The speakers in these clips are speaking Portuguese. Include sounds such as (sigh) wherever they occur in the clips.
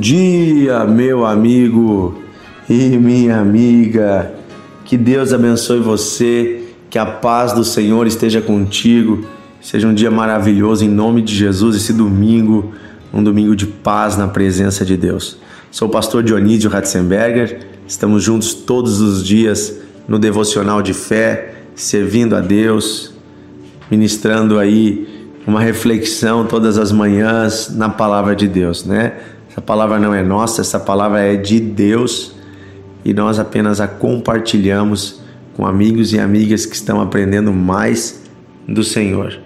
dia, meu amigo e minha amiga. Que Deus abençoe você, que a paz do Senhor esteja contigo. Seja um dia maravilhoso em nome de Jesus, esse domingo, um domingo de paz na presença de Deus. Sou o pastor Dionísio Ratzenberger, estamos juntos todos os dias no devocional de fé, servindo a Deus, ministrando aí uma reflexão todas as manhãs na palavra de Deus, né? Essa palavra não é nossa, essa palavra é de Deus e nós apenas a compartilhamos com amigos e amigas que estão aprendendo mais do Senhor.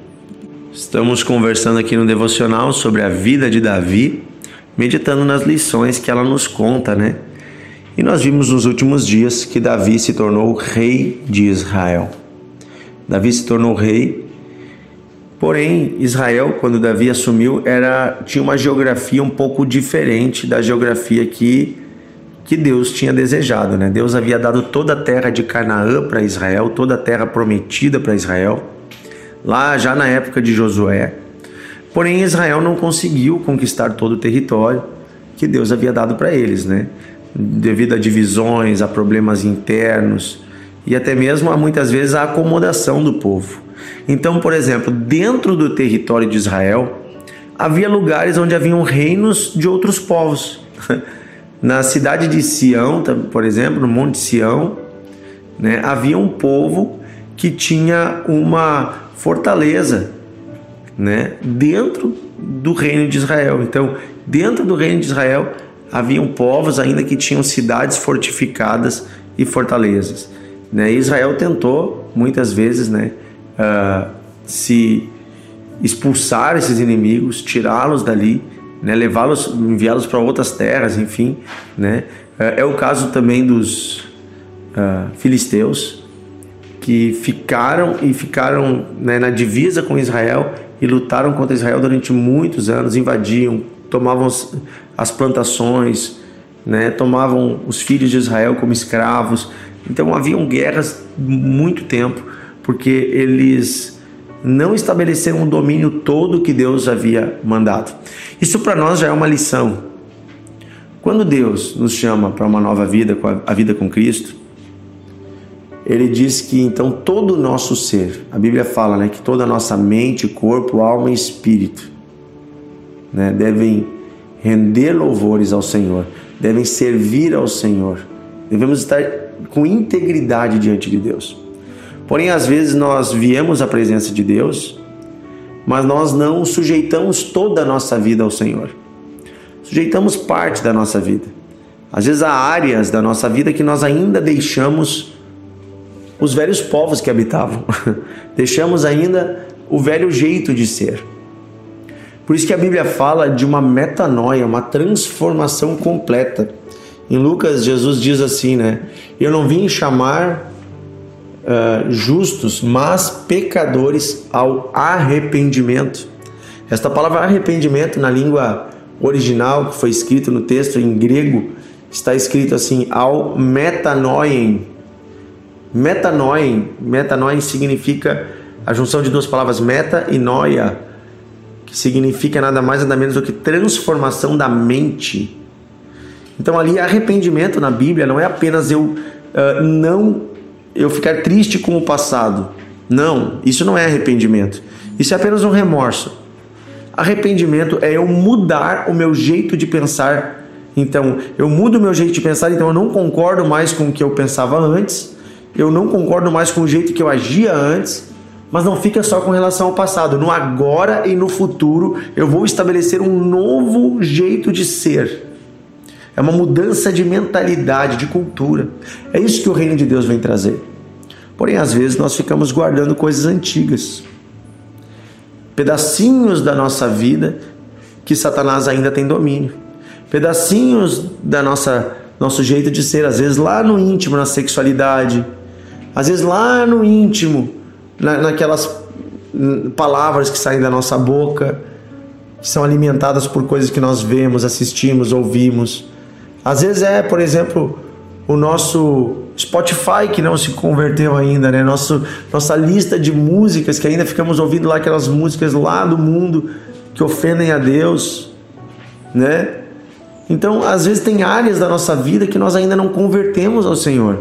Estamos conversando aqui no devocional sobre a vida de Davi, meditando nas lições que ela nos conta, né? E nós vimos nos últimos dias que Davi se tornou rei de Israel. Davi se tornou rei Porém, Israel, quando Davi assumiu, era tinha uma geografia um pouco diferente da geografia que que Deus tinha desejado, né? Deus havia dado toda a terra de Canaã para Israel, toda a terra prometida para Israel, lá já na época de Josué. Porém, Israel não conseguiu conquistar todo o território que Deus havia dado para eles, né? Devido a divisões, a problemas internos e até mesmo a muitas vezes a acomodação do povo. Então, por exemplo, dentro do território de Israel, havia lugares onde haviam reinos de outros povos. (laughs) Na cidade de Sião, por exemplo, no Monte Sião, né, havia um povo que tinha uma fortaleza né, dentro do reino de Israel. Então, dentro do reino de Israel, haviam povos ainda que tinham cidades fortificadas e fortalezas. Né? Israel tentou muitas vezes né, uh, se expulsar esses inimigos, tirá-los dali, né, levá-los, enviá-los para outras terras, enfim, né? Uh, é o caso também dos uh, filisteus que ficaram e ficaram né, na divisa com Israel e lutaram contra Israel durante muitos anos, invadiam, tomavam as plantações, né, tomavam os filhos de Israel como escravos. Então haviam guerras muito tempo porque eles não estabeleceram o domínio todo que Deus havia mandado. Isso para nós já é uma lição. Quando Deus nos chama para uma nova vida, a vida com Cristo, ele diz que então todo o nosso ser, a Bíblia fala né, que toda a nossa mente, corpo, alma e espírito né, devem render louvores ao Senhor, devem servir ao Senhor, devemos estar com integridade diante de Deus. Porém, às vezes nós viemos à presença de Deus, mas nós não sujeitamos toda a nossa vida ao Senhor. Sujeitamos parte da nossa vida. Às vezes há áreas da nossa vida que nós ainda deixamos os velhos povos que habitavam. (laughs) deixamos ainda o velho jeito de ser. Por isso que a Bíblia fala de uma metanoia, uma transformação completa. Em Lucas, Jesus diz assim, né? Eu não vim chamar uh, justos, mas pecadores ao arrependimento. Esta palavra arrependimento na língua original que foi escrito no texto em grego está escrito assim ao metanoien. Metanoien, metanoien significa a junção de duas palavras meta e noia, que significa nada mais nada menos do que transformação da mente. Então ali arrependimento na Bíblia não é apenas eu uh, não eu ficar triste com o passado. Não, isso não é arrependimento. Isso é apenas um remorso. Arrependimento é eu mudar o meu jeito de pensar. Então, eu mudo o meu jeito de pensar, então eu não concordo mais com o que eu pensava antes, eu não concordo mais com o jeito que eu agia antes, mas não fica só com relação ao passado. No agora e no futuro, eu vou estabelecer um novo jeito de ser. É uma mudança de mentalidade, de cultura. É isso que o reino de Deus vem trazer. Porém, às vezes nós ficamos guardando coisas antigas, pedacinhos da nossa vida que Satanás ainda tem domínio, pedacinhos da nossa nosso jeito de ser, às vezes lá no íntimo, na sexualidade, às vezes lá no íntimo, na, naquelas palavras que saem da nossa boca, que são alimentadas por coisas que nós vemos, assistimos, ouvimos. Às vezes é, por exemplo, o nosso Spotify que não se converteu ainda, né? Nosso, nossa lista de músicas que ainda ficamos ouvindo lá aquelas músicas lá do mundo que ofendem a Deus, né? Então, às vezes, tem áreas da nossa vida que nós ainda não convertemos ao Senhor.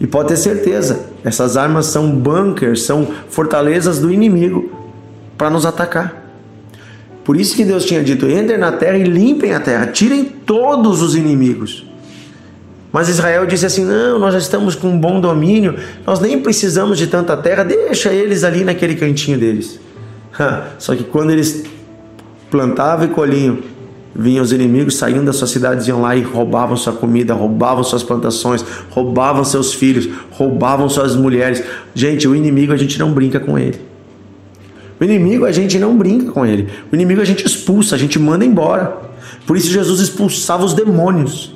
E pode ter certeza, essas armas são bunkers, são fortalezas do inimigo para nos atacar. Por isso que Deus tinha dito: entrem na terra e limpem a terra, tirem todos os inimigos. Mas Israel disse assim: não, nós já estamos com um bom domínio, nós nem precisamos de tanta terra, deixa eles ali naquele cantinho deles. (laughs) Só que quando eles plantavam e colhiam, vinham os inimigos, saíam das suas cidades, iam lá e roubavam sua comida, roubavam suas plantações, roubavam seus filhos, roubavam suas mulheres. Gente, o inimigo a gente não brinca com ele. O inimigo a gente não brinca com ele. O inimigo a gente expulsa, a gente manda embora. Por isso Jesus expulsava os demônios.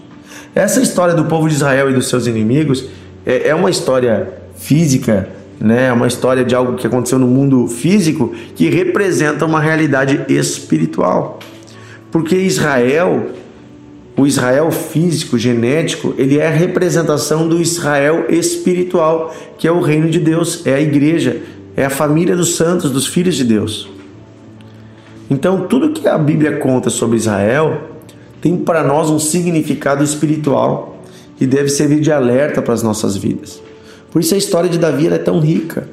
Essa história do povo de Israel e dos seus inimigos é, é uma história física, né? É uma história de algo que aconteceu no mundo físico que representa uma realidade espiritual. Porque Israel, o Israel físico, genético, ele é a representação do Israel espiritual, que é o reino de Deus, é a igreja, é a família dos santos, dos filhos de Deus. Então, tudo que a Bíblia conta sobre Israel tem para nós um significado espiritual que deve servir de alerta para as nossas vidas. Por isso a história de Davi é tão rica.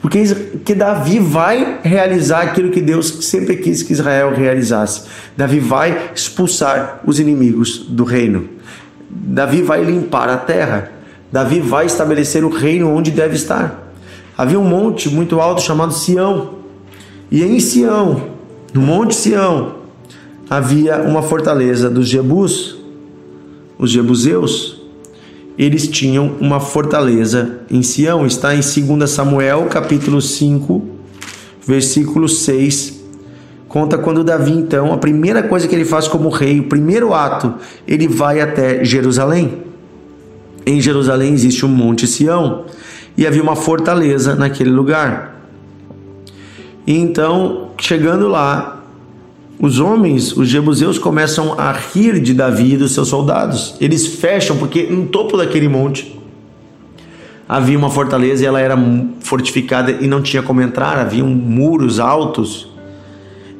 Porque que Davi vai realizar aquilo que Deus sempre quis que Israel realizasse. Davi vai expulsar os inimigos do reino. Davi vai limpar a terra. Davi vai estabelecer o reino onde deve estar. Havia um monte muito alto chamado Sião. E em Sião, no monte Sião, havia uma fortaleza dos Jebus, os Jebuseus, eles tinham uma fortaleza em Sião. Está em 2 Samuel, capítulo 5, versículo 6. Conta quando Davi, então, a primeira coisa que ele faz como rei, o primeiro ato, ele vai até Jerusalém. Em Jerusalém existe um monte Sião e havia uma fortaleza naquele lugar. Então, chegando lá, os homens, os jebuseus, começam a rir de Davi e dos seus soldados. Eles fecham, porque no topo daquele monte havia uma fortaleza e ela era fortificada e não tinha como entrar, haviam muros altos.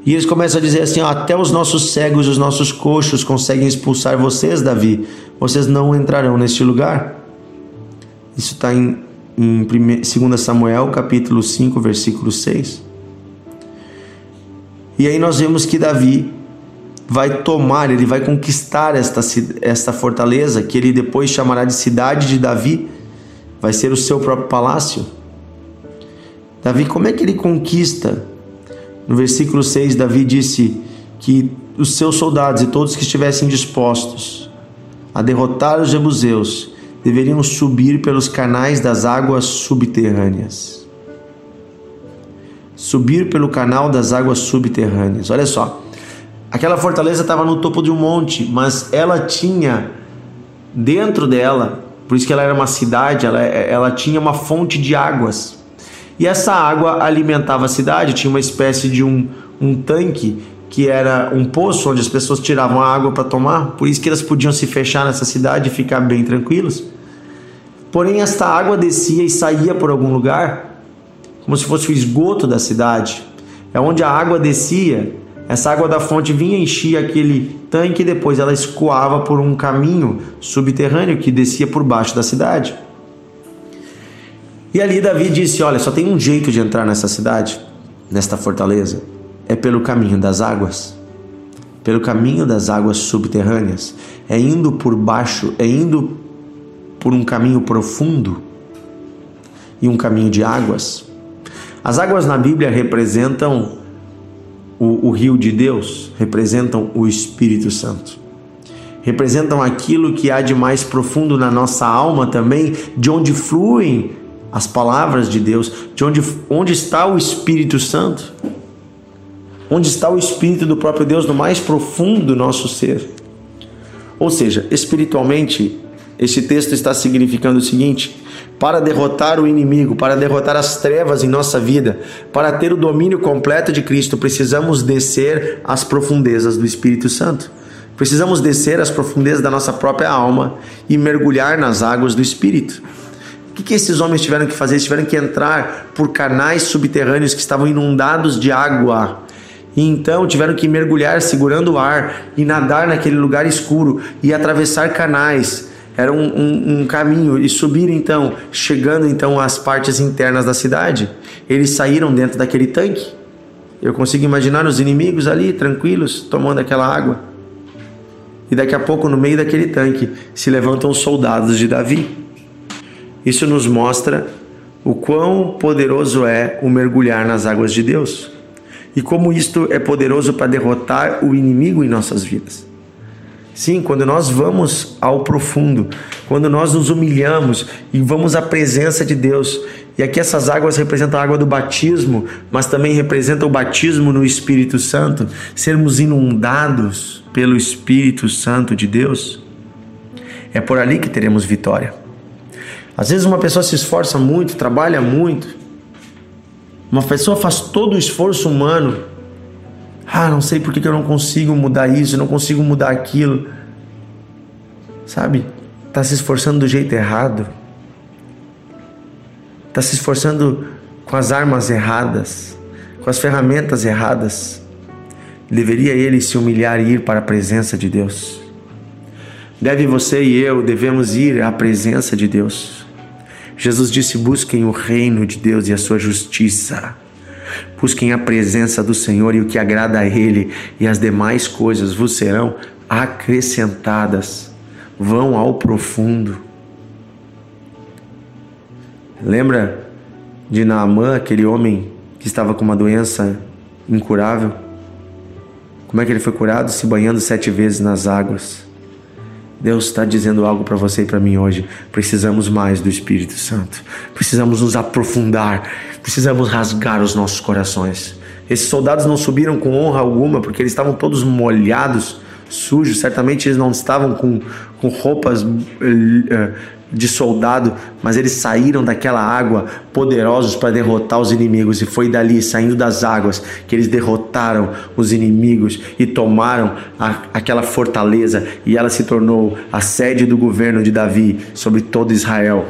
E eles começam a dizer assim: ó, até os nossos cegos, os nossos coxos conseguem expulsar vocês, Davi. Vocês não entrarão neste lugar. Isso está em, em 2 Samuel, capítulo 5, versículo 6. E aí nós vemos que Davi vai tomar, ele vai conquistar esta, esta fortaleza, que ele depois chamará de cidade de Davi, vai ser o seu próprio palácio. Davi, como é que ele conquista? No versículo 6, Davi disse que os seus soldados e todos que estivessem dispostos a derrotar os jebuseus deveriam subir pelos canais das águas subterrâneas subir pelo canal das águas subterrâneas. Olha só, aquela fortaleza estava no topo de um monte, mas ela tinha dentro dela, por isso que ela era uma cidade, ela, ela tinha uma fonte de águas. E essa água alimentava a cidade, tinha uma espécie de um, um tanque que era um poço onde as pessoas tiravam a água para tomar, por isso que elas podiam se fechar nessa cidade e ficar bem tranquilos. Porém, esta água descia e saía por algum lugar como se fosse o esgoto da cidade. É onde a água descia, essa água da fonte vinha enchia aquele tanque e depois ela escoava por um caminho subterrâneo que descia por baixo da cidade. E ali Davi disse: Olha, só tem um jeito de entrar nessa cidade, nesta fortaleza, é pelo caminho das águas. Pelo caminho das águas subterrâneas, é indo por baixo, é indo por um caminho profundo e um caminho de águas. As águas na Bíblia representam o, o rio de Deus, representam o Espírito Santo. Representam aquilo que há de mais profundo na nossa alma também, de onde fluem as palavras de Deus, de onde, onde está o Espírito Santo, onde está o Espírito do próprio Deus no mais profundo do nosso ser. Ou seja, espiritualmente, este texto está significando o seguinte: para derrotar o inimigo, para derrotar as trevas em nossa vida, para ter o domínio completo de Cristo, precisamos descer às profundezas do Espírito Santo. Precisamos descer às profundezas da nossa própria alma e mergulhar nas águas do Espírito. O que, que esses homens tiveram que fazer? Eles tiveram que entrar por canais subterrâneos que estavam inundados de água. E então tiveram que mergulhar segurando o ar e nadar naquele lugar escuro e atravessar canais. Era um, um, um, caminho e subir então, chegando então às partes internas da cidade. Eles saíram dentro daquele tanque. Eu consigo imaginar os inimigos ali, tranquilos, tomando aquela água. E daqui a pouco, no meio daquele tanque, se levantam os soldados de Davi. Isso nos mostra o quão poderoso é o mergulhar nas águas de Deus e como isto é poderoso para derrotar o inimigo em nossas vidas. Sim, quando nós vamos ao profundo, quando nós nos humilhamos e vamos à presença de Deus, e aqui essas águas representam a água do batismo, mas também representam o batismo no Espírito Santo, sermos inundados pelo Espírito Santo de Deus, é por ali que teremos vitória. Às vezes uma pessoa se esforça muito, trabalha muito, uma pessoa faz todo o esforço humano. Ah, não sei por que eu não consigo mudar isso, não consigo mudar aquilo. Sabe? Está se esforçando do jeito errado. Está se esforçando com as armas erradas, com as ferramentas erradas. Deveria ele se humilhar e ir para a presença de Deus. Deve você e eu devemos ir à presença de Deus. Jesus disse: busquem o reino de Deus e a sua justiça. Busquem a presença do Senhor e o que agrada a Ele, e as demais coisas vos serão acrescentadas. Vão ao profundo. Lembra de Naamã, aquele homem que estava com uma doença incurável? Como é que ele foi curado? Se banhando sete vezes nas águas. Deus está dizendo algo para você e para mim hoje. Precisamos mais do Espírito Santo. Precisamos nos aprofundar. Precisamos rasgar os nossos corações. Esses soldados não subiram com honra alguma porque eles estavam todos molhados, sujos. Certamente eles não estavam com, com roupas uh, de soldado, mas eles saíram daquela água poderosos para derrotar os inimigos, e foi dali, saindo das águas, que eles derrotaram os inimigos e tomaram a, aquela fortaleza, e ela se tornou a sede do governo de Davi sobre todo Israel.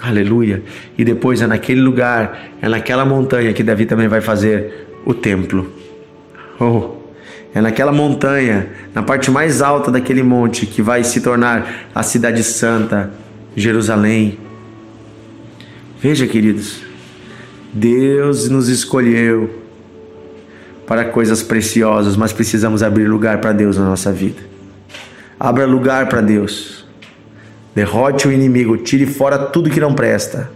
Aleluia! E depois é naquele lugar, é naquela montanha que Davi também vai fazer o templo. Oh! É naquela montanha, na parte mais alta daquele monte, que vai se tornar a cidade santa, Jerusalém. Veja, queridos, Deus nos escolheu para coisas preciosas, mas precisamos abrir lugar para Deus na nossa vida. Abra lugar para Deus. Derrote o inimigo, tire fora tudo que não presta.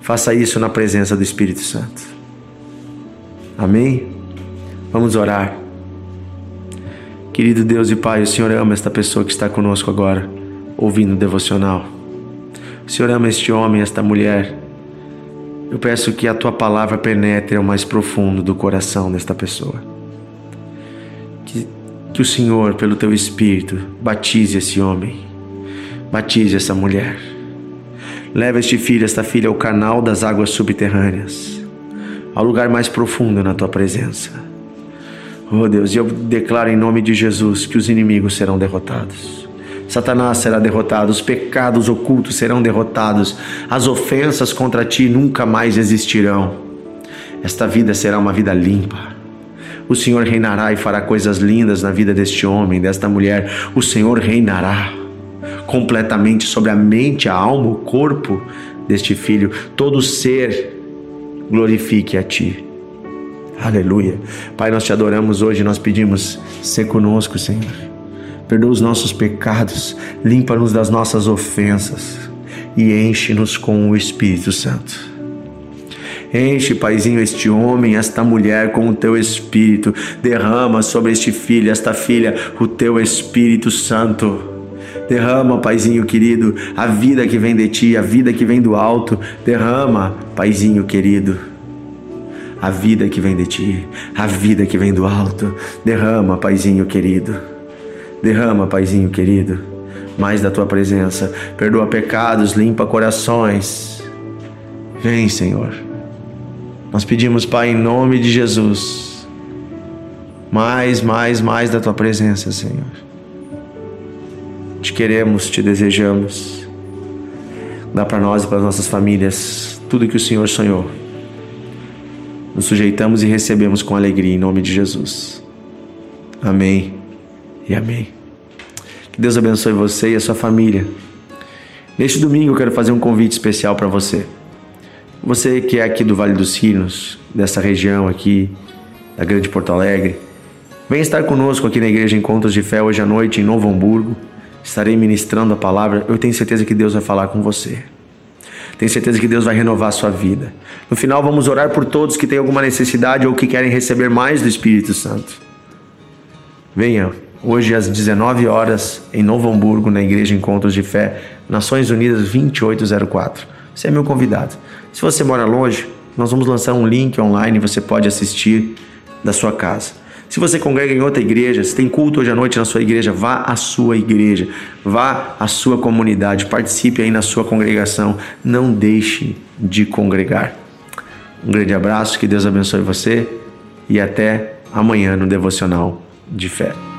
Faça isso na presença do Espírito Santo. Amém? Vamos orar. Querido Deus e Pai, o Senhor ama esta pessoa que está conosco agora, ouvindo o devocional. Senhor ama este homem, esta mulher. Eu peço que a tua palavra penetre ao mais profundo do coração desta pessoa. Que, que o Senhor, pelo teu Espírito, batize esse homem, batize essa mulher. Leva este filho, esta filha, ao canal das águas subterrâneas, ao lugar mais profundo na tua presença. Oh Deus, eu declaro em nome de Jesus que os inimigos serão derrotados Satanás será derrotado, os pecados ocultos serão derrotados, as ofensas contra ti nunca mais existirão. Esta vida será uma vida limpa. O Senhor reinará e fará coisas lindas na vida deste homem, desta mulher. O Senhor reinará completamente sobre a mente, a alma, o corpo deste filho. Todo ser glorifique a ti. Aleluia. Pai, nós te adoramos hoje, nós pedimos, ser conosco, Senhor perdoa os nossos pecados, limpa-nos das nossas ofensas e enche-nos com o Espírito Santo. Enche, Paizinho, este homem, esta mulher com o teu Espírito. Derrama sobre este filho, esta filha, o teu Espírito Santo. Derrama, Paizinho querido, a vida que vem de ti, a vida que vem do alto. Derrama, Paizinho querido, a vida que vem de ti, a vida que vem do alto. Derrama, Paizinho querido. Derrama, Paizinho querido, mais da tua presença. Perdoa pecados, limpa corações. Vem, Senhor. Nós pedimos, Pai, em nome de Jesus. Mais, mais, mais da tua presença, Senhor. Te queremos, te desejamos. Dá para nós e para nossas famílias tudo que o Senhor sonhou. nos sujeitamos e recebemos com alegria em nome de Jesus. Amém e amém. Que Deus abençoe você e a sua família. Neste domingo eu quero fazer um convite especial para você. Você que é aqui do Vale dos Sinos, dessa região aqui, da Grande Porto Alegre, vem estar conosco aqui na Igreja Encontros de Fé hoje à noite em Novo Hamburgo. Estarei ministrando a palavra. Eu tenho certeza que Deus vai falar com você. Tenho certeza que Deus vai renovar a sua vida. No final, vamos orar por todos que têm alguma necessidade ou que querem receber mais do Espírito Santo. Venha hoje às 19 horas em Novo Hamburgo, na Igreja Encontros de Fé, Nações Unidas 2804. Você é meu convidado. Se você mora longe, nós vamos lançar um link online, você pode assistir da sua casa. Se você congrega em outra igreja, se tem culto hoje à noite na sua igreja, vá à sua igreja, vá à sua comunidade, participe aí na sua congregação, não deixe de congregar. Um grande abraço, que Deus abençoe você e até amanhã no devocional de fé.